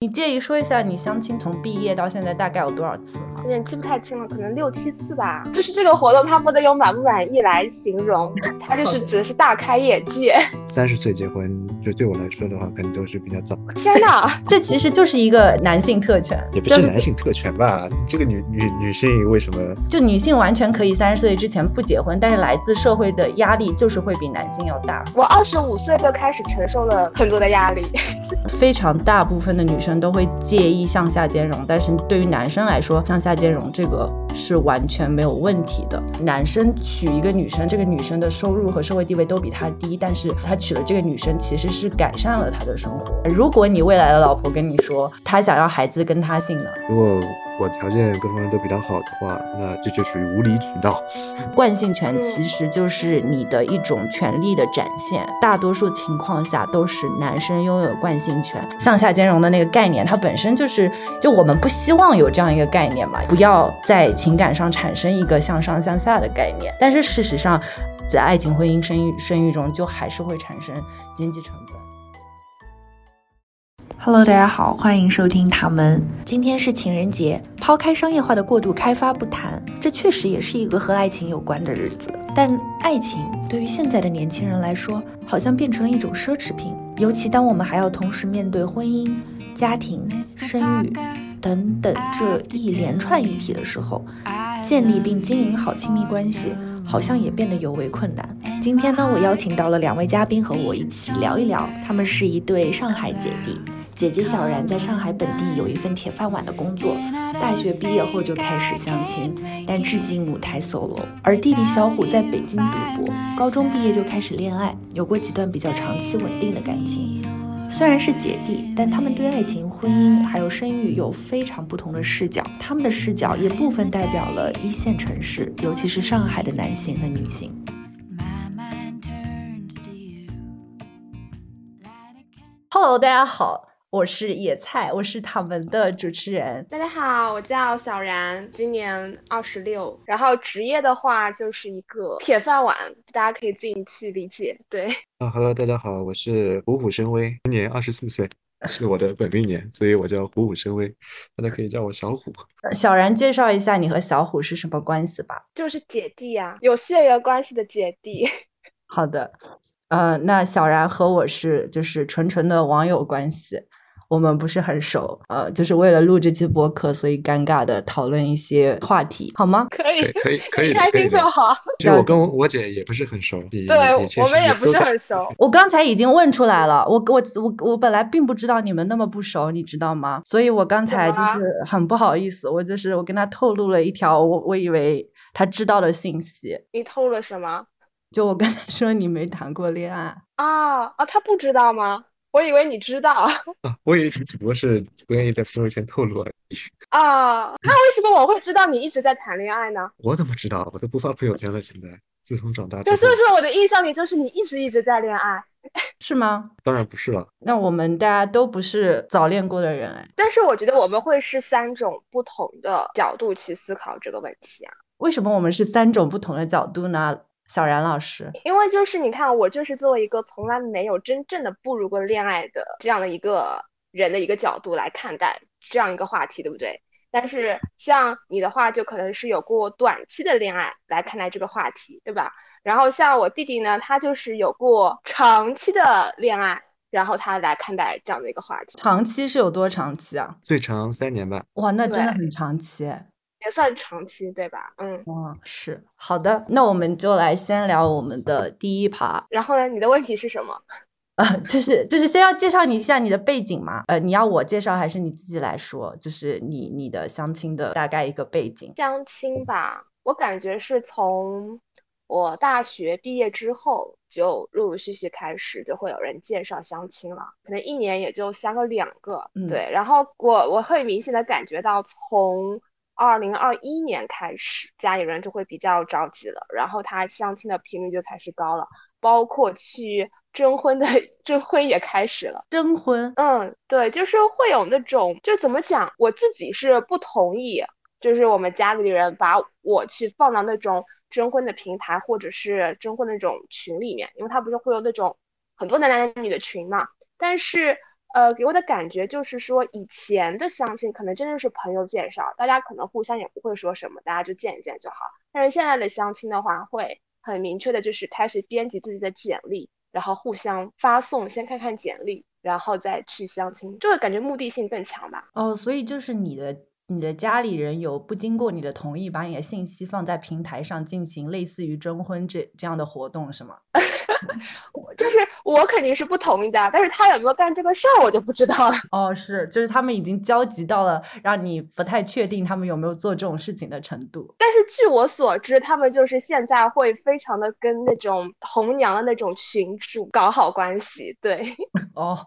你介意说一下你相亲从毕业到现在大概有多少次吗？有点记不太清了，可能六七次吧。就是这个活动，它不能用满不满意来形容，它就是指的是大开眼界。三十岁结婚，就对我来说的话，可能都是比较早。天哪，这其实就是一个男性特权，也不是男性特权吧？这个女女女性为什么？就女性完全可以三十岁之前不结婚，但是来自社会的压力就是会比男性要大。我二十五岁就开始承受了很多的压力，非常大部分的女生。都会介意向下兼容，但是对于男生来说，向下兼容这个是完全没有问题的。男生娶一个女生，这个女生的收入和社会地位都比他低，但是他娶了这个女生，其实是改善了他的生活。如果你未来的老婆跟你说，他想要孩子跟他姓了？如果我条件各方面都比他好的话，那这就属于无理取闹。惯性权其实就是你的一种权利的展现，大多数情况下都是男生拥有惯性权。向下兼容的那个概念，它本身就是，就我们不希望有这样一个概念嘛，不要在情感上产生一个向上向下的概念。但是事实上，在爱情、婚姻、生育、生育中，就还是会产生经济成本。Hello，大家好，欢迎收听他们。今天是情人节，抛开商业化的过度开发不谈，这确实也是一个和爱情有关的日子。但爱情对于现在的年轻人来说，好像变成了一种奢侈品。尤其当我们还要同时面对婚姻、家庭、生育等等这一连串议题的时候，建立并经营好亲密关系，好像也变得尤为困难。今天呢，我邀请到了两位嘉宾和我一起聊一聊，他们是一对上海姐弟。姐姐小然在上海本地有一份铁饭碗的工作，大学毕业后就开始相亲，但至今母胎 solo。而弟弟小虎在北京读博，高中毕业就开始恋爱，有过几段比较长期稳定的感情。虽然是姐弟，但他们对爱情、婚姻还有生育有非常不同的视角，他们的视角也部分代表了一线城市，尤其是上海的男性和女性。Hello，大家好。我是野菜，我是躺文的主持人。大家好，我叫小然，今年二十六，然后职业的话就是一个铁饭碗，大家可以自己去理解。对啊，Hello，大家好，我是虎虎生威，今年二十四岁，是我的本命年，所以我叫虎虎生威，大家可以叫我小虎。小然，介绍一下你和小虎是什么关系吧？就是姐弟呀，有血缘关系的姐弟。好的，呃，那小然和我是就是纯纯的网友关系。我们不是很熟，呃，就是为了录这期播客，所以尴尬的讨论一些话题，好吗？可以，可以，可以，开心就好。其实我跟我姐也不是很熟，对，我们也不是很熟。我刚才已经问出来了，我我我我本来并不知道你们那么不熟，你知道吗？所以我刚才就是很不好意思，我就是我跟他透露了一条我我以为他知道的信息。你透露了什么？就我跟他说你没谈过恋爱啊啊，他不知道吗？我以为你知道 啊，我以为你只不过是不愿意在朋友圈透露而已啊。那为什么我会知道你一直在谈恋爱呢？我怎么知道？我都不发朋友圈了。现在自从长大，对，就是我的印象里，就是你一直一直在恋爱，是吗？当然不是了。那我们大家都不是早恋过的人哎。但是我觉得我们会是三种不同的角度去思考这个问题啊。为什么我们是三种不同的角度呢？小然老师，因为就是你看，我就是作为一个从来没有真正的步入过恋爱的这样的一个人的一个角度来看待这样一个话题，对不对？但是像你的话，就可能是有过短期的恋爱来看待这个话题，对吧？然后像我弟弟呢，他就是有过长期的恋爱，然后他来看待这样的一个话题。长期是有多长期啊？最长三年半。哇，那真的很长期。也算长期，对吧？嗯，哦，是好的，那我们就来先聊我们的第一趴。然后呢，你的问题是什么？啊，就是就是先要介绍你一下你的背景嘛？呃，你要我介绍还是你自己来说？就是你你的相亲的大概一个背景。相亲吧，我感觉是从我大学毕业之后就陆陆续续开始就会有人介绍相亲了，可能一年也就相个两个。对，然后我我会明显的感觉到从。二零二一年开始，家里人就会比较着急了，然后他相亲的频率就开始高了，包括去征婚的征婚也开始了。征婚，嗯，对，就是会有那种，就怎么讲，我自己是不同意，就是我们家里人把我去放到那种征婚的平台或者是征婚那种群里面，因为他不是会有那种很多男男女女的群嘛，但是呃，给我的感觉就是说，以前的相亲可能真的是朋友介绍，大家可能互相也不会说什么，大家就见一见就好。但是现在的相亲的话，会很明确的，就是开始编辑自己的简历，然后互相发送，先看看简历，然后再去相亲，就会感觉目的性更强吧。哦，所以就是你的。你的家里人有不经过你的同意，把你的信息放在平台上进行类似于征婚这这样的活动是吗？就是我肯定是不同意的，但是他有没有干这个事儿，我就不知道了。哦，是，就是他们已经焦急到了让你不太确定他们有没有做这种事情的程度。但是据我所知，他们就是现在会非常的跟那种红娘的那种群主搞好关系。对，哦，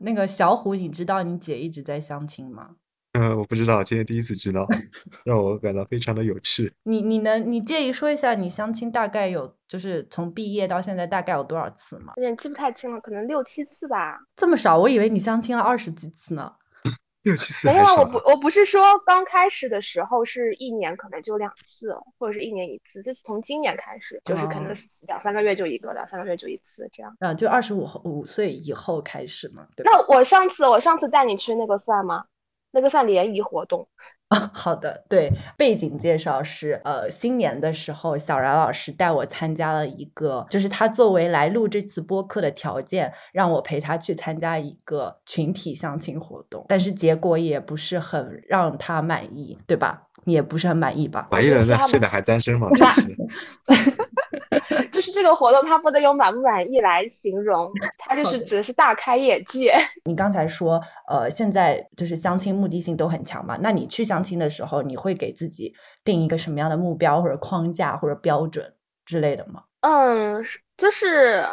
那个小虎，你知道你姐一直在相亲吗？嗯，我不知道，今天第一次知道，让我感到非常的有趣。你你能你介意说一下你相亲大概有就是从毕业到现在大概有多少次吗？有点记不太清了，可能六七次吧。这么少？我以为你相亲了二十几次呢。六七次？没有，我不我不是说刚开始的时候是一年可能就两次，或者是一年一次，就是从今年开始，就是可能两三个月就一个，两三个月就一次这样。嗯，就二十五五岁以后开始嘛，对。那我上次我上次带你去那个算吗？那个算联谊活动啊，好的，对，背景介绍是，呃，新年的时候，小然老师带我参加了一个，就是他作为来录这次播客的条件，让我陪他去参加一个群体相亲活动，但是结果也不是很让他满意，对吧？你也不是很满意吧？满意了，那现在还单身吗？就是这个活动，它不能用满不满意来形容，它就是指的是大开眼界。你刚才说，呃，现在就是相亲目的性都很强嘛？那你去相亲的时候，你会给自己定一个什么样的目标或者框架或者标准之类的吗？嗯，就是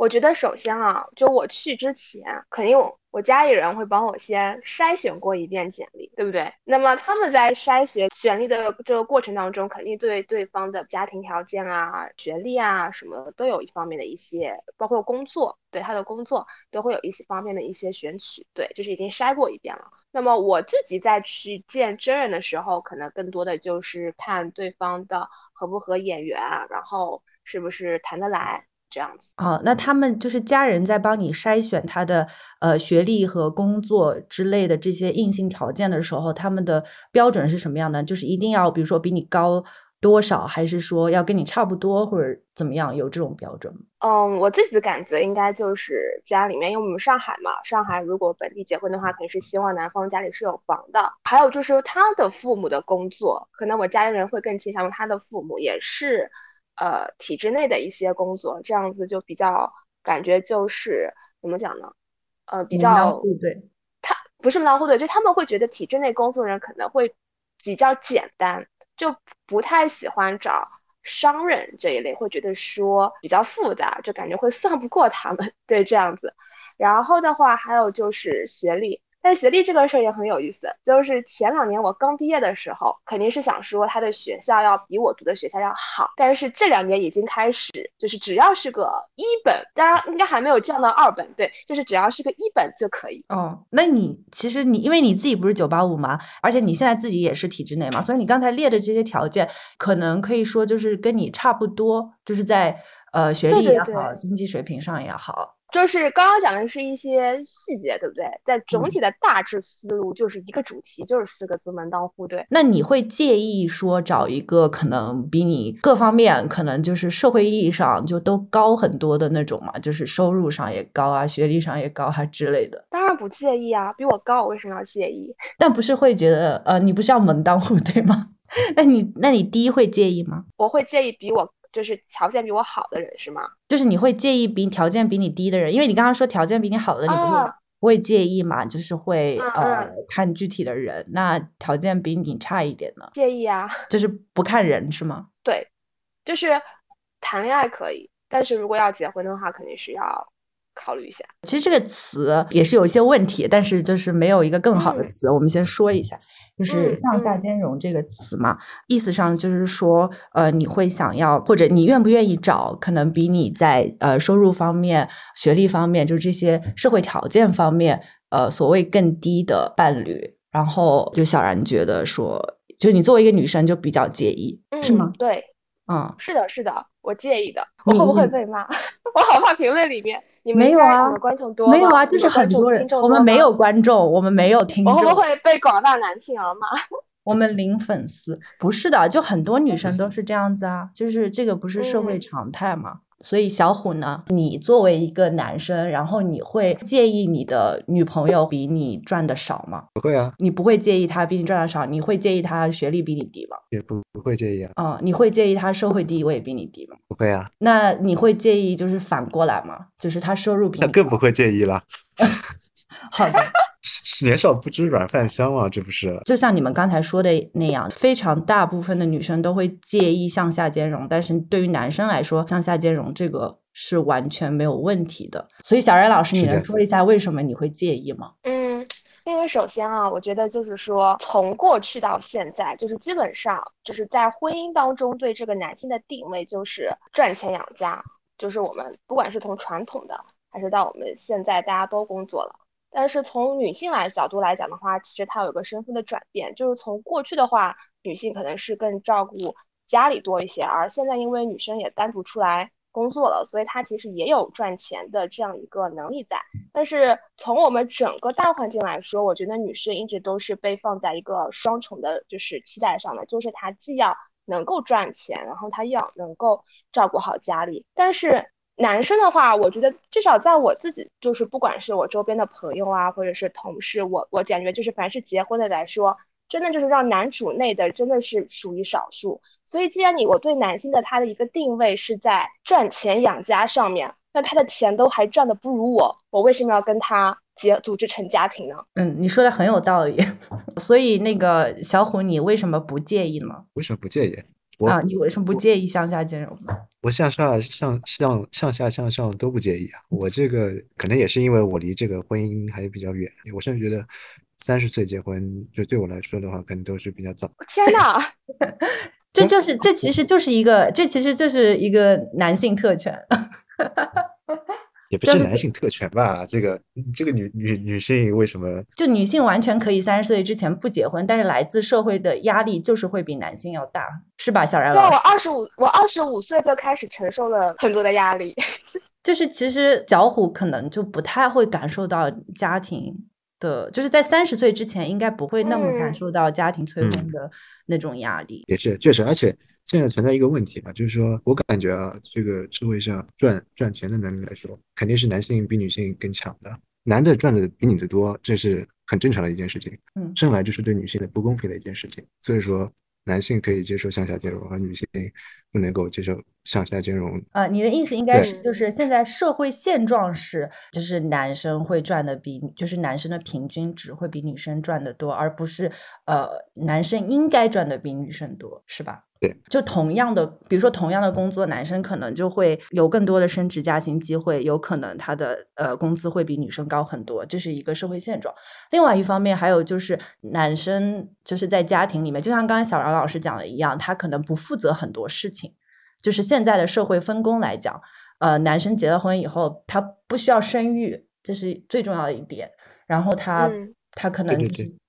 我觉得首先啊，就我去之前肯定。我家里人会帮我先筛选过一遍简历，对不对？那么他们在筛选简历的这个过程当中，肯定对对方的家庭条件啊、学历啊什么都有一方面的一些，包括工作，对他的工作都会有一些方面的一些选取，对，就是已经筛过一遍了。那么我自己在去见真人的时候，可能更多的就是看对方的合不合眼缘，然后是不是谈得来。这样子哦，那他们就是家人在帮你筛选他的呃学历和工作之类的这些硬性条件的时候，他们的标准是什么样的？就是一定要比如说比你高多少，还是说要跟你差不多，或者怎么样？有这种标准吗？嗯，我自己的感觉应该就是家里面，因为我们上海嘛，上海如果本地结婚的话，肯定是希望男方家里是有房的。还有就是他的父母的工作，可能我家里人会更倾向于他的父母也是。呃，体制内的一些工作，这样子就比较感觉就是怎么讲呢？呃，比较对，他不是门当户对，就他们会觉得体制内工作人可能会比较简单，就不太喜欢找商人这一类，会觉得说比较复杂，就感觉会算不过他们，对这样子。然后的话，还有就是学历。但学历这个事儿也很有意思，就是前两年我刚毕业的时候，肯定是想说他的学校要比我读的学校要好。但是这两年已经开始，就是只要是个一本，当然应该还没有降到二本，对，就是只要是个一本就可以。哦，那你其实你因为你自己不是九八五嘛，而且你现在自己也是体制内嘛，所以你刚才列的这些条件，可能可以说就是跟你差不多，就是在呃学历也好，经济水平上也好。就是刚刚讲的是一些细节，对不对？在总体的大致思路就是一个主题，就是四个字门当户对。那你会介意说找一个可能比你各方面可能就是社会意义上就都高很多的那种嘛？就是收入上也高啊，学历上也高啊之类的。当然不介意啊，比我高我为什么要介意？但不是会觉得呃，你不是要门当户对吗？那你那你第一会介意吗？我会介意比我。就是条件比我好的人是吗？就是你会介意比条件比你低的人，因为你刚刚说条件比你好的，你不会不会介意嘛？就是会呃看具体的人，那条件比你差一点呢？介意啊，就是不看人是吗？对，就是谈恋爱可以，但是如果要结婚的话，肯定是要。考虑一下，其实这个词也是有一些问题，但是就是没有一个更好的词。我们先说一下，就是向下兼容这个词嘛，意思上就是说，呃，你会想要或者你愿不愿意找可能比你在呃收入方面、学历方面，就是这些社会条件方面，呃，所谓更低的伴侣。然后就小然觉得说，就你作为一个女生就比较介意，是吗？对，嗯，是的，是的。我介意的，我会不会被骂？我好怕评论里面你们没有啊，观众多没有啊，就是很多人，我们没有观众，我们没有听众，我会不会被广大男性而骂？我们零粉丝，不是的，就很多女生都是这样子啊，就是这个不是社会常态吗？所以小虎呢，你作为一个男生，然后你会介意你的女朋友比你赚的少吗？不会啊。你不会介意她比你赚的少，你会介意她学历比你低吗？也不不会介意啊。嗯，你会介意她社会地位比你低吗？不会啊。那你会介意就是反过来吗？就是她收入比你那更不会介意了。好的。年少不知软饭香嘛，这不是？就像你们刚才说的那样，非常大部分的女生都会介意向下兼容，但是对于男生来说，向下兼容这个是完全没有问题的。所以小瑞老师，你能说一下为什么你会介意吗？嗯，因为首先啊，我觉得就是说，从过去到现在，就是基本上就是在婚姻当中对这个男性的定位就是赚钱养家，就是我们不管是从传统的，还是到我们现在大家都工作了。但是从女性来角度来讲的话，其实她有个身份的转变，就是从过去的话，女性可能是更照顾家里多一些，而现在因为女生也单独出来工作了，所以她其实也有赚钱的这样一个能力在。但是从我们整个大环境来说，我觉得女生一直都是被放在一个双重的，就是期待上的，就是她既要能够赚钱，然后她要能够照顾好家里，但是。男生的话，我觉得至少在我自己，就是不管是我周边的朋友啊，或者是同事，我我感觉就是凡是结婚的来说，真的就是让男主内的真的是属于少数。所以既然你我对男性的他的一个定位是在赚钱养家上面，那他的钱都还赚的不如我，我为什么要跟他结组织成家庭呢？嗯，你说的很有道理。所以那个小虎，你为什么不介意呢？为什么不介意？啊，你为什么不介意向下兼容呢？我向上、向上向下、向上都不介意啊。我这个可能也是因为我离这个婚姻还比较远，我甚至觉得三十岁结婚，就对我来说的话，可能都是比较早。天哪，这就是这其实就是一个，这其实就是一个男性特权。也不是男性特权吧？这个这个女女女性为什么？就女性完全可以三十岁之前不结婚，但是来自社会的压力就是会比男性要大，是吧？小然老师，对，我二十五，我二十五岁就开始承受了很多的压力。就是其实小虎可能就不太会感受到家庭的，就是在三十岁之前应该不会那么感受到家庭催婚的那种压力。也是，确实，而且。现在存在一个问题吧，就是说我感觉啊，这个社会上赚赚钱的能力来说，肯定是男性比女性更强的。男的赚的比女的多，这是很正常的一件事情。嗯，生来就是对女性的不公平的一件事情。所以说，男性可以接受向下兼容，而女性不能够接受向下兼容。呃，你的意思应该是，就是现在社会现状是，就是男生会赚的比，就是男生的平均值会比女生赚的多，而不是呃，男生应该赚的比女生多，是吧？对，就同样的，比如说同样的工作，男生可能就会有更多的升职加薪机会，有可能他的呃工资会比女生高很多，这是一个社会现状。另外一方面，还有就是男生就是在家庭里面，就像刚才小饶老师讲的一样，他可能不负责很多事情。就是现在的社会分工来讲，呃，男生结了婚以后，他不需要生育，这是最重要的一点。然后他他可能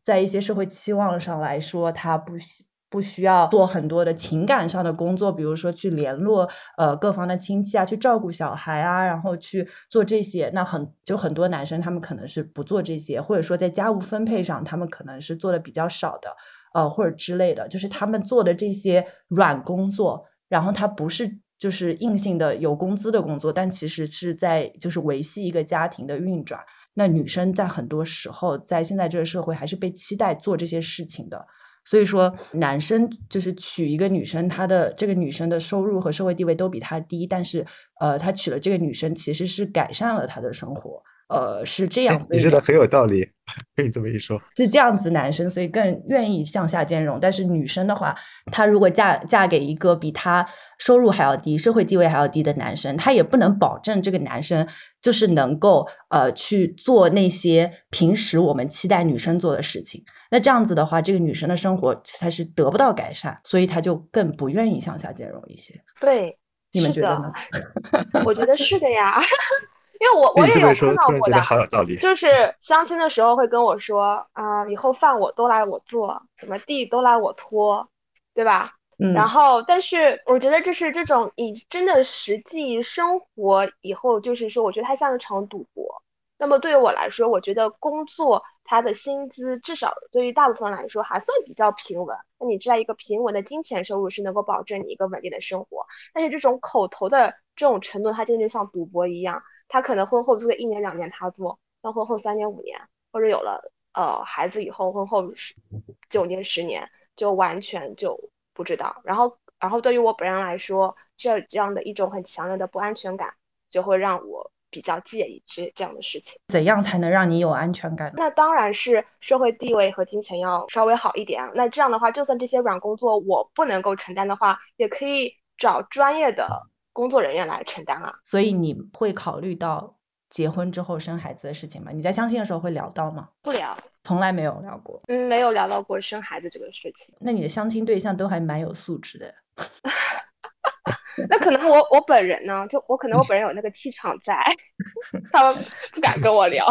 在一些社会期望上来说，他不需。不需要做很多的情感上的工作，比如说去联络呃各方的亲戚啊，去照顾小孩啊，然后去做这些。那很就很多男生他们可能是不做这些，或者说在家务分配上他们可能是做的比较少的，呃或者之类的，就是他们做的这些软工作，然后他不是就是硬性的有工资的工作，但其实是在就是维系一个家庭的运转。那女生在很多时候在现在这个社会还是被期待做这些事情的。所以说，男生就是娶一个女生，他的这个女生的收入和社会地位都比他低，但是，呃，他娶了这个女生，其实是改善了他的生活。呃，是这样，你说的很有道理，可以这么一说，是这样子。男生所以更愿意向下兼容，但是女生的话，她如果嫁嫁给一个比她收入还要低、社会地位还要低的男生，她也不能保证这个男生就是能够呃去做那些平时我们期待女生做的事情。那这样子的话，这个女生的生活她是得不到改善，所以她就更不愿意向下兼容一些。对，你们觉得呢？我觉得是的呀。因为我我也有看到过的，就是相亲的时候会跟我说啊，以后饭我都来我做，什么地都来我拖，对吧？然后，但是我觉得这是这种以真的实际生活以后，就是说，我觉得它像一场赌博。那么对于我来说，我觉得工作它的薪资至少对于大部分来说还算比较平稳。那你知道，一个平稳的金钱收入是能够保证你一个稳定的生活。但是这种口头的这种承诺，它真的就像赌博一样。他可能婚后做个一年两年，他做到婚后三年五年，或者有了呃孩子以后，婚后十九年十年，就完全就不知道。然后，然后对于我本人来说，这这样的一种很强烈的不安全感，就会让我比较介意这这样的事情。怎样才能让你有安全感？那当然是社会地位和金钱要稍微好一点。那这样的话，就算这些软工作我不能够承担的话，也可以找专业的。工作人员来承担啊，所以你会考虑到结婚之后生孩子的事情吗？你在相亲的时候会聊到吗？不聊，从来没有聊过。嗯，没有聊到过生孩子这个事情。那你的相亲对象都还蛮有素质的。那可能我我本人呢，就我可能我本人有那个气场在，他们不敢跟我聊。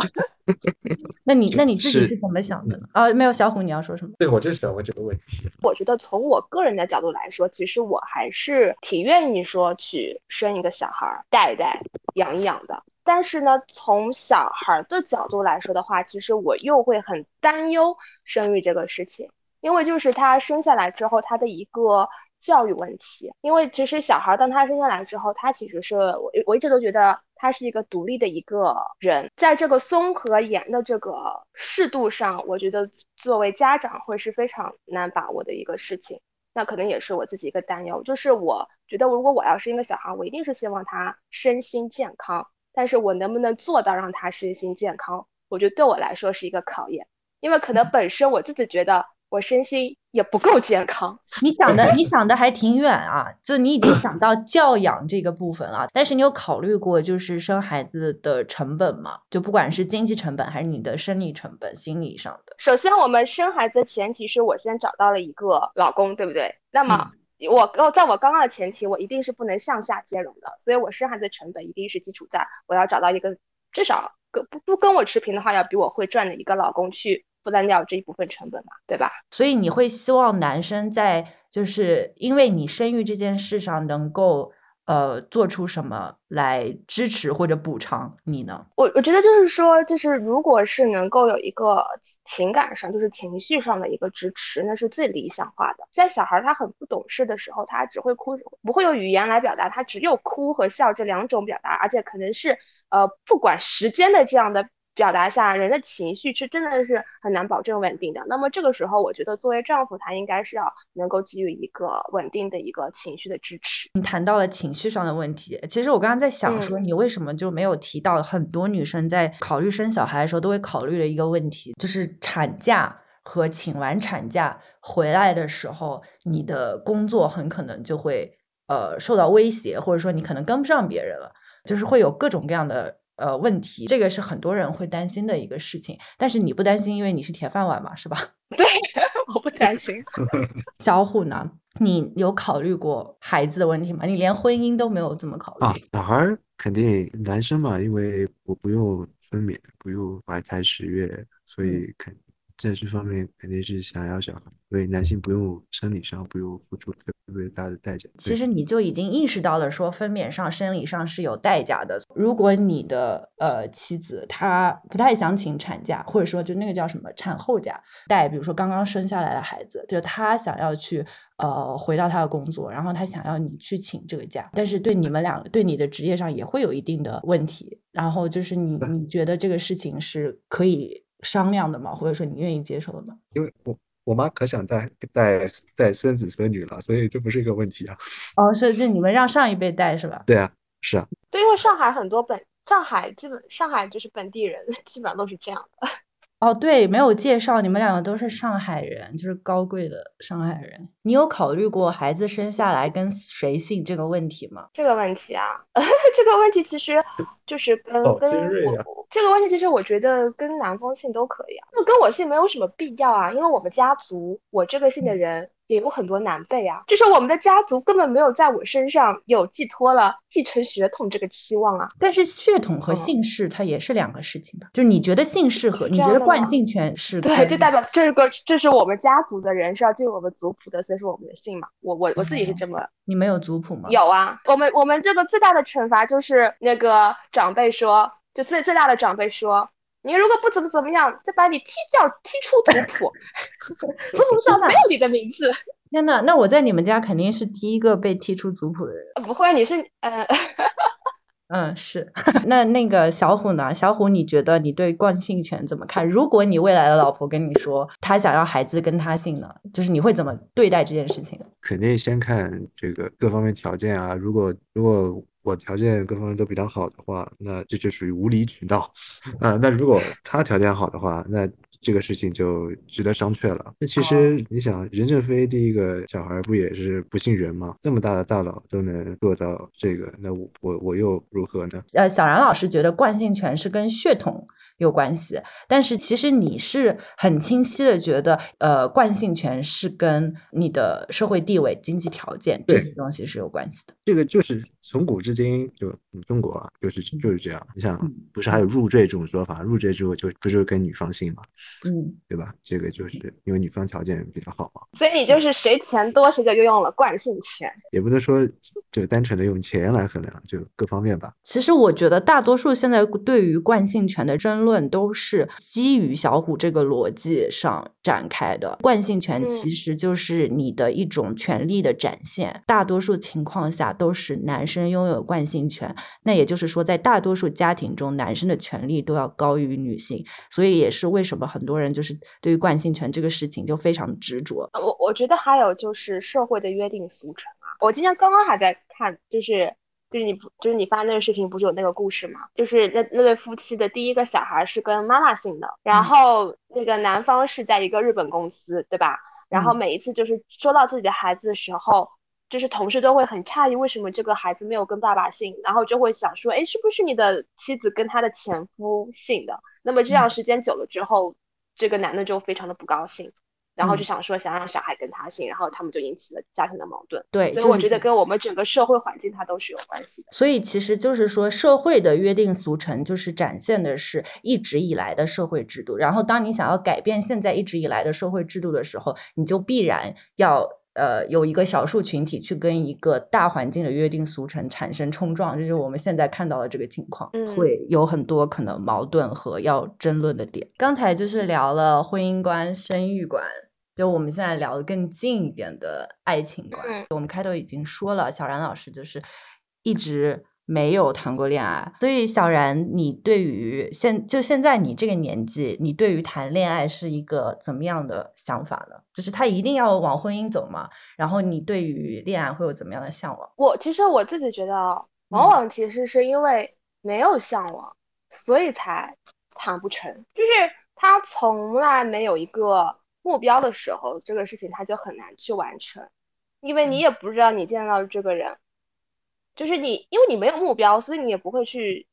那你那你自己是怎么想的呢？啊，没有小虎，你要说什么？对我就是想问这个问题。我觉得从我个人的角度来说，其实我还是挺愿意说去生一个小孩带一带、养一养的。但是呢，从小孩的角度来说的话，其实我又会很担忧生育这个事情，因为就是他生下来之后，他的一个。教育问题，因为其实小孩当他生下来之后，他其实是我我一直都觉得他是一个独立的一个人，在这个松和严的这个适度上，我觉得作为家长会是非常难把握的一个事情。那可能也是我自己一个担忧，就是我觉得如果我要生一个小孩，我一定是希望他身心健康，但是我能不能做到让他身心健康，我觉得对我来说是一个考验，因为可能本身我自己觉得。我身心也不够健康，你想的你想的还挺远啊，就你已经想到教养这个部分了。但是你有考虑过就是生孩子的成本吗？就不管是经济成本还是你的生理成本、心理上的。首先，我们生孩子的前提是我先找到了一个老公，对不对？那么我在我刚刚的前提，我一定是不能向下兼容的，所以我生孩子的成本一定是基础在我要找到一个至少跟不不跟我持平的话，要比我会赚的一个老公去。负担掉这一部分成本嘛，对吧？所以你会希望男生在就是因为你生育这件事上能够呃做出什么来支持或者补偿你呢？我我觉得就是说，就是如果是能够有一个情感上，就是情绪上的一个支持，那是最理想化的。在小孩他很不懂事的时候，他只会哭，不会用语言来表达，他只有哭和笑这两种表达，而且可能是呃不管时间的这样的。表达下人的情绪是真的是很难保证稳定的。那么这个时候，我觉得作为丈夫，他应该是要能够给予一个稳定的一个情绪的支持。你谈到了情绪上的问题，其实我刚刚在想说，你为什么就没有提到很多女生在考虑生小孩的时候都会考虑的一个问题，就是产假和请完产假回来的时候，你的工作很可能就会呃受到威胁，或者说你可能跟不上别人了，就是会有各种各样的。呃，问题这个是很多人会担心的一个事情，但是你不担心，因为你是铁饭碗嘛，是吧？对，我不担心。小虎呢？你有考虑过孩子的问题吗？你连婚姻都没有这么考虑啊？小孩肯定男生嘛，因为我不用分娩，不用怀胎十月，所以肯。在这方面肯定是想要小孩，所以男性不用生理上不用付出特别大的代价。其实你就已经意识到了，说分娩上生理上是有代价的。如果你的呃妻子她不太想请产假，或者说就那个叫什么产后假带，比如说刚刚生下来的孩子，就她想要去呃回到她的工作，然后她想要你去请这个假，但是对你们两个对你的职业上也会有一定的问题。然后就是你你觉得这个事情是可以。商量的吗？或者说你愿意接受的吗？因为我我妈可想带带带孙子孙女了，所以这不是一个问题啊。哦，是就你们让上一辈带是吧？对啊，是啊。对，因为上海很多本上海基本上海就是本地人，基本上都是这样的。哦，对，没有介绍，你们两个都是上海人，就是高贵的上海人。你有考虑过孩子生下来跟谁姓这个问题吗？这个问题啊，这个问题其实就是跟跟我这个问题，其实我觉得跟男方姓都可以啊，那跟我姓没有什么必要啊，因为我们家族我这个姓的人也有很多男辈啊，就是我们的家族根本没有在我身上有寄托了继承血统这个期望啊。但是血统和姓氏它也是两个事情吧？就是你觉得姓氏和你觉得惯性权是对，就代表这个这是我们家族的人是要进我们族谱的，所以说我们的姓嘛。我我我自己是这么。你没有族谱吗？有啊，我们我们这个最大的惩罚就是那个长辈说，就最最大的长辈说。你如果不怎么怎么样，就把你踢掉，踢出族谱，族谱上没有你的名字。天呐，那我在你们家肯定是第一个被踢出族谱的人。不会，你是呃，嗯，是。那那个小虎呢？小虎，你觉得你对惯性权怎么看？如果你未来的老婆跟你说她想要孩子跟她姓呢，就是你会怎么对待这件事情？肯定先看这个各方面条件啊。如果如果。我条件各方面都比较好的话，那这就属于无理取闹，啊，那如果他条件好的话，那。这个事情就值得商榷了。那其实你想，任正非第一个小孩不也是不姓任吗？这么大的大佬都能做到这个，那我我我又如何呢？呃，小然老师觉得惯性权是跟血统有关系，但是其实你是很清晰的觉得，呃，惯性权是跟你的社会地位、经济条件这些东西是有关系的。这个就是从古至今就中国啊，就是就是这样。你想，不是还有入赘这种说法？入赘之后就不就是跟女方姓吗？嗯，对吧？这个就是因为女方条件比较好嘛，所以你就是谁钱多谁就拥有了惯性权，也不能说就单纯的用钱来衡量，就各方面吧。其实我觉得大多数现在对于惯性权的争论都是基于小虎这个逻辑上展开的。惯性权其实就是你的一种权利的展现，大多数情况下都是男生拥有惯性权。那也就是说，在大多数家庭中，男生的权利都要高于女性，所以也是为什么很。很多人就是对于惯性权这个事情就非常执着。我我觉得还有就是社会的约定俗成啊。我今天刚刚还在看，就是就是你就是你发那个视频，不是有那个故事吗？就是那那对夫妻的第一个小孩是跟妈妈姓的，然后那个男方是在一个日本公司，对吧？然后每一次就是说到自己的孩子的时候，就是同事都会很诧异，为什么这个孩子没有跟爸爸姓？然后就会想说，哎，是不是你的妻子跟他的前夫姓的？那么这样时间久了之后。这个男的就非常的不高兴，然后就想说想让小孩跟他姓，然后他们就引起了家庭的矛盾。对，所以我觉得跟我们整个社会环境它都是有关系的。所以其实就是说，社会的约定俗成就是展现的是一直以来的社会制度。然后当你想要改变现在一直以来的社会制度的时候，你就必然要。呃，有一个少数群体去跟一个大环境的约定俗成产生冲撞，这就是我们现在看到的这个情况，会有很多可能矛盾和要争论的点。刚才就是聊了婚姻观、生育观，就我们现在聊的更近一点的爱情观。我们开头已经说了，小然老师就是一直。没有谈过恋爱，所以小然，你对于现就现在你这个年纪，你对于谈恋爱是一个怎么样的想法呢？就是他一定要往婚姻走吗？然后你对于恋爱会有怎么样的向往？我其实我自己觉得，往往其实是因为没有向往，所以才谈不成。就是他从来没有一个目标的时候，这个事情他就很难去完成，因为你也不知道你见到的这个人。就是你，因为你没有目标，所以你也不会去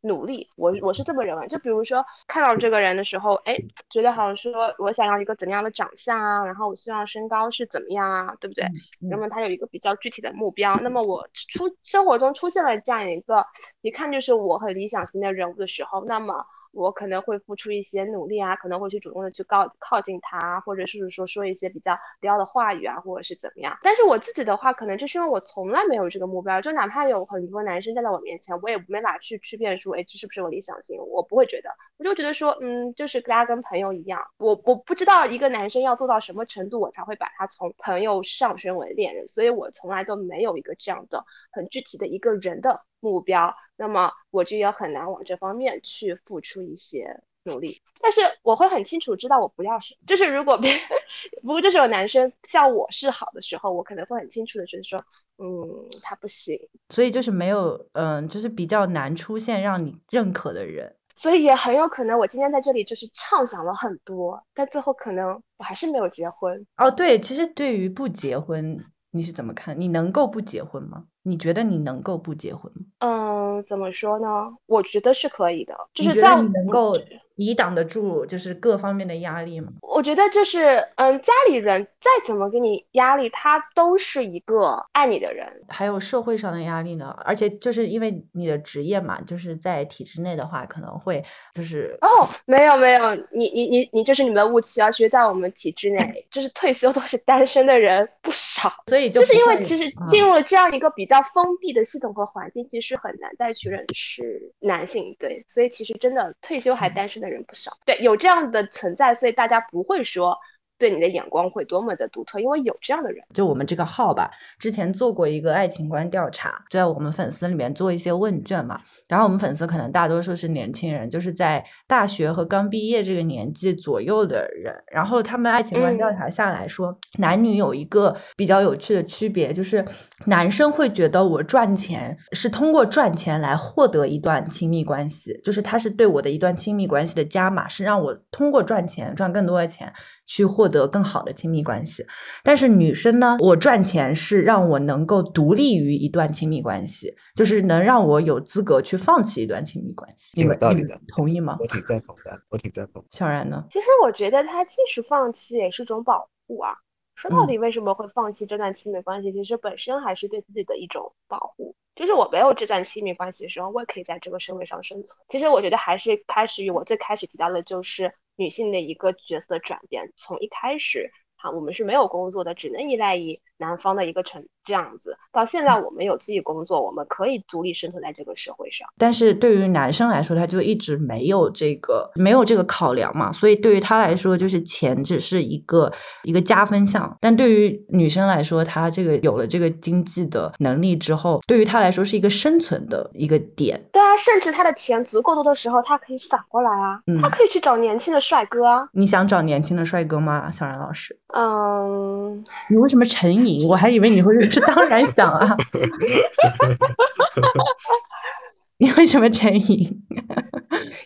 努力。我我是这么认为。就比如说看到这个人的时候，哎，觉得好像说我想要一个怎么样的长相啊，然后我希望身高是怎么样啊，对不对？那么他有一个比较具体的目标。那么我出生活中出现了这样一个一看就是我很理想型的人物的时候，那么。我可能会付出一些努力啊，可能会去主动的去靠靠近他，或者是说说一些比较撩的话语啊，或者是怎么样。但是我自己的话，可能就是因为我从来没有这个目标，就哪怕有很多男生站在我面前，我也没法去区辨说，哎，这是不是我理想型？我不会觉得，我就觉得说，嗯，就是大家跟朋友一样。我我不知道一个男生要做到什么程度，我才会把他从朋友上升为恋人，所以我从来都没有一个这样的很具体的一个人的。目标，那么我就也很难往这方面去付出一些努力。但是我会很清楚知道我不要什么，就是如果别，不过就是有男生向我示好的时候，我可能会很清楚的觉得说，嗯，他不行。所以就是没有，嗯，就是比较难出现让你认可的人。所以也很有可能我今天在这里就是畅想了很多，但最后可能我还是没有结婚。哦，对，其实对于不结婚。你是怎么看？你能够不结婚吗？你觉得你能够不结婚吗？嗯，怎么说呢？我觉得是可以的，就是在你能够抵挡得住就是各方面的压力吗？我觉得就是，嗯，家里人再怎么给你压力，他都是一个爱你的人。还有社会上的压力呢，而且就是因为你的职业嘛，就是在体制内的话，可能会就是哦，没有没有，你你你你这是你们的误区啊！其实，在我们体制内，就是退休都是单身的人不少，所以就是因为其实进入了这样一个比较封闭的系统和环境，其实很难再去认识男性。对，所以其实真的退休还单身的人不少。对，有这样的存在，所以大家不会说。对你的眼光会多么的独特，因为有这样的人。就我们这个号吧，之前做过一个爱情观调查，在我们粉丝里面做一些问卷嘛。然后我们粉丝可能大多数是年轻人，就是在大学和刚毕业这个年纪左右的人。然后他们爱情观调查下来说，男女有一个比较有趣的区别，就是男生会觉得我赚钱是通过赚钱来获得一段亲密关系，就是他是对我的一段亲密关系的加码，是让我通过赚钱赚更多的钱。去获得更好的亲密关系，但是女生呢？我赚钱是让我能够独立于一段亲密关系，就是能让我有资格去放弃一段亲密关系。有道理的，同意吗？我挺赞同的，我挺赞同。小然呢？其实我觉得他即使放弃也是种保护啊。说到底，为什么会放弃这段亲密关系？其实本身还是对自己的一种保护。就是我没有这段亲密关系的时候，我也可以在这个社会上生存。其实我觉得还是开始于我最开始提到的，就是。女性的一个角色转变，从一开始，哈，我们是没有工作的，只能依赖于男方的一个成这样子，到现在我们有自己工作，我们可以独立生存在这个社会上。但是对于男生来说，他就一直没有这个没有这个考量嘛，所以对于他来说，就是钱只是一个一个加分项。但对于女生来说，她这个有了这个经济的能力之后，对于她来说是一个生存的一个点。对啊，甚至她的钱足够多的时候，她可以反过来啊，她可以去找年轻的帅哥。你想找年轻的帅哥吗，小然老师？嗯，你为什么沉吟？我还以为你会是当然想啊。你为什么沉吟？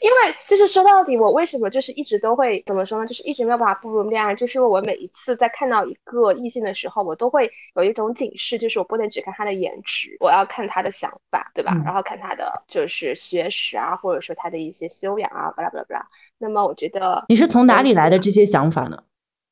因为就是说到底，我为什么就是一直都会怎么说呢？就是一直没有办法步入恋爱，就是因为我每一次在看到一个异性的时候，我都会有一种警示，就是我不能只看他的颜值，我要看他的想法，对吧？然后看他的就是学识啊，或者说他的一些修养啊，巴拉巴拉巴拉。那么我觉得你是从哪里来的这些想法呢？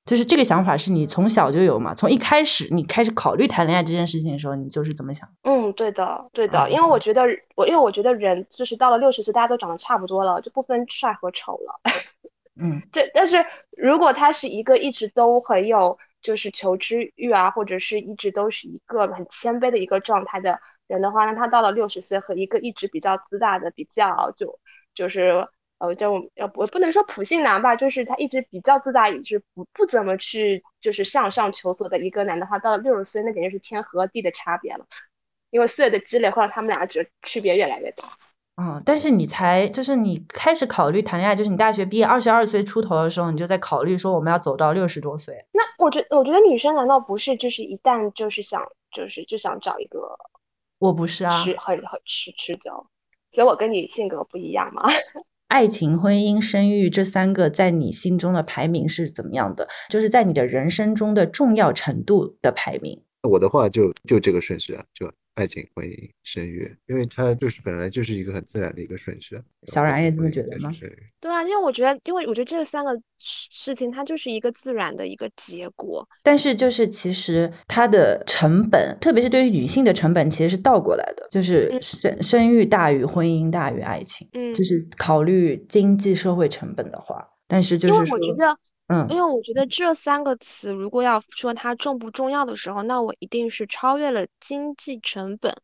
就是这个想法是你从小就有嘛？从一开始你开始考虑谈恋爱这件事情的时候，你就是怎么想？嗯，对的，对的，因为我觉得我因为我觉得人就是到了六十岁，大家都长得差不多了，就不分帅和丑了。嗯，这但是如果他是一个一直都很有就是求知欲啊，或者是一直都是一个很谦卑的一个状态的人的话，那他到了六十岁和一个一直比较自大的比较就就是。呃，就要不不能说普信男吧，就是他一直比较自大，一直不不怎么去就是向上求索的一个男的话，到了六十岁，那简直是天和地的差别了。因为岁月的积累会让他们俩这区别越来越大。嗯，但是你才就是你开始考虑谈恋爱，就是你大学毕业二十二岁出头的时候，你就在考虑说我们要走到六十多岁。那我觉我觉得女生难道不是就是一旦就是想就是就想找一个，我不是啊，持很很持持久，所以我跟你性格不一样嘛。爱情、婚姻、生育这三个在你心中的排名是怎么样的？就是在你的人生中的重要程度的排名。我的话就就这个顺序啊，就。爱情、婚姻、生育，因为它就是本来就是一个很自然的一个顺序。小然也这么觉得吗？对啊，因为我觉得，因为我觉得这三个事情它就是一个自然的一个结果。但是就是其实它的成本，特别是对于女性的成本，其实是倒过来的，就是生生育大于婚姻大于爱情。嗯，就是考虑经济社会成本的话，但是就是我觉得。嗯，因为我觉得这三个词，如果要说它重不重要的时候，那我一定是超越了经济成本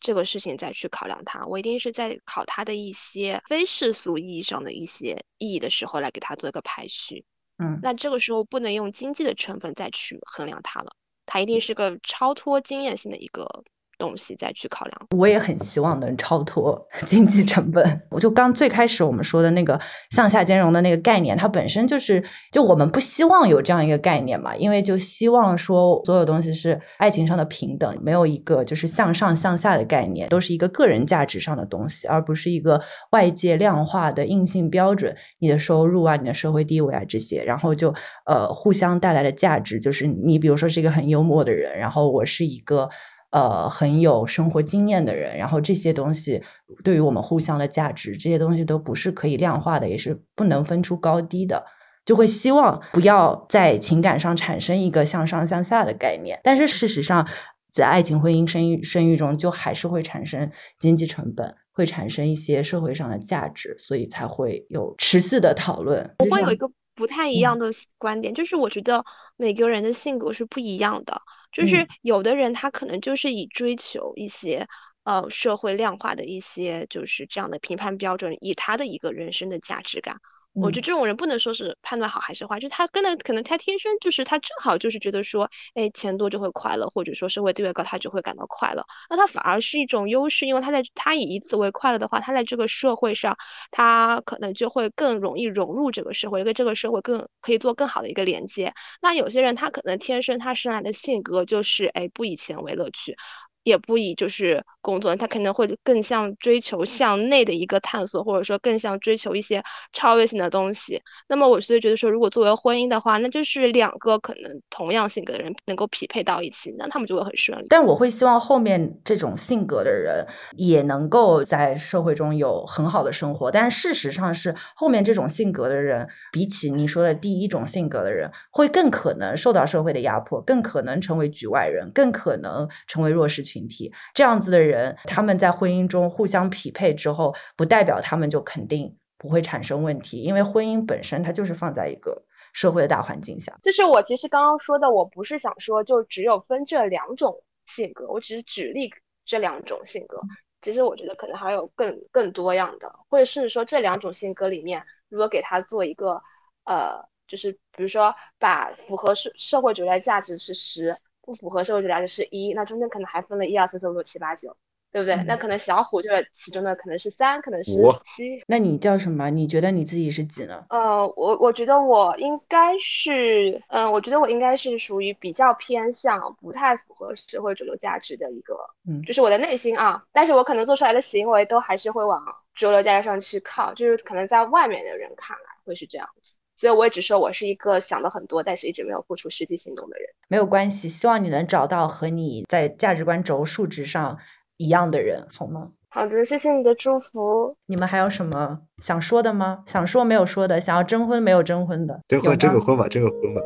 这个事情再去考量它。我一定是在考它的一些非世俗意义上的一些意义的时候来给它做一个排序。嗯，那这个时候不能用经济的成本再去衡量它了，它一定是个超脱经验性的一个。东西再去考量，我也很希望能超脱 经济成本。我就刚最开始我们说的那个向下兼容的那个概念，它本身就是，就我们不希望有这样一个概念嘛，因为就希望说所有东西是爱情上的平等，没有一个就是向上向下的概念，都是一个个人价值上的东西，而不是一个外界量化的硬性标准，你的收入啊，你的社会地位啊这些，然后就呃互相带来的价值，就是你比如说是一个很幽默的人，然后我是一个。呃很有生活经验的人，然后这些东西对于我们互相的价值，这些东西都不是可以量化的，也是不能分出高低的。就会希望不要在情感上产生一个向上向下的概念，但是事实上，在爱情、婚姻、生育、生育中，就还是会产生经济成本，会产生一些社会上的价值，所以才会有持续的讨论。我会有一个不太一样的观点，就是我觉得每个人的性格是不一样的，就是有的人他可能就是以追求一些呃社会量化的一些就是这样的评判标准，以他的一个人生的价值感。我觉得这种人不能说是判断好还是坏，就他跟的可能他天生就是他正好就是觉得说，哎，钱多就会快乐，或者说社会地位高，他就会感到快乐。那他反而是一种优势，因为他在他以以此为快乐的话，他在这个社会上，他可能就会更容易融入这个社会，跟这个社会更可以做更好的一个连接。那有些人他可能天生他生来的性格就是，哎，不以钱为乐趣。也不以就是工作，他可能会更像追求向内的一个探索，或者说更像追求一些超越性的东西。那么我所以觉得说，如果作为婚姻的话，那就是两个可能同样性格的人能够匹配到一起，那他们就会很顺利。但我会希望后面这种性格的人也能够在社会中有很好的生活。但事实上是，后面这种性格的人，比起你说的第一种性格的人，会更可能受到社会的压迫，更可能成为局外人，更可能成为弱势群。体这样子的人，他们在婚姻中互相匹配之后，不代表他们就肯定不会产生问题，因为婚姻本身它就是放在一个社会的大环境下。就是我其实刚刚说的，我不是想说就只有分这两种性格，我只是举例这两种性格。其实我觉得可能还有更更多样的，或者是说这两种性格里面，如果给他做一个呃，就是比如说把符合社社会主义的价值是十。不符合社会主义价值是一，那中间可能还分了一二三四五六七八九，对不对？那可能小虎就是其中的可能是三，可能是七。那你叫什么？你觉得你自己是几呢？呃，我我觉得我应该是，嗯，我觉得我应该是属于比较偏向不太符合社会主流价值的一个，嗯，就是我的内心啊，但是我可能做出来的行为都还是会往主流价值上去靠，就是可能在外面的人看来会是这样子。所以我也只说我是一个想的很多，但是一直没有付出实际行动的人。没有关系，希望你能找到和你在价值观轴数值上一样的人，好吗？好的，谢谢你的祝福。你们还有什么想说的吗？想说没有说的，想要征婚没有征婚的？征婚，这个婚吧，这个婚吧。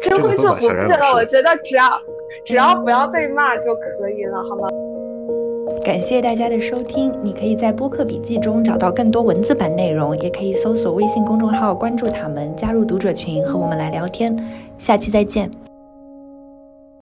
征婚就不去了，我觉得只要只要不要被骂就可以了，好吗？感谢大家的收听，你可以在播客笔记中找到更多文字版内容，也可以搜索微信公众号关注他们，加入读者群和我们来聊天。下期再见。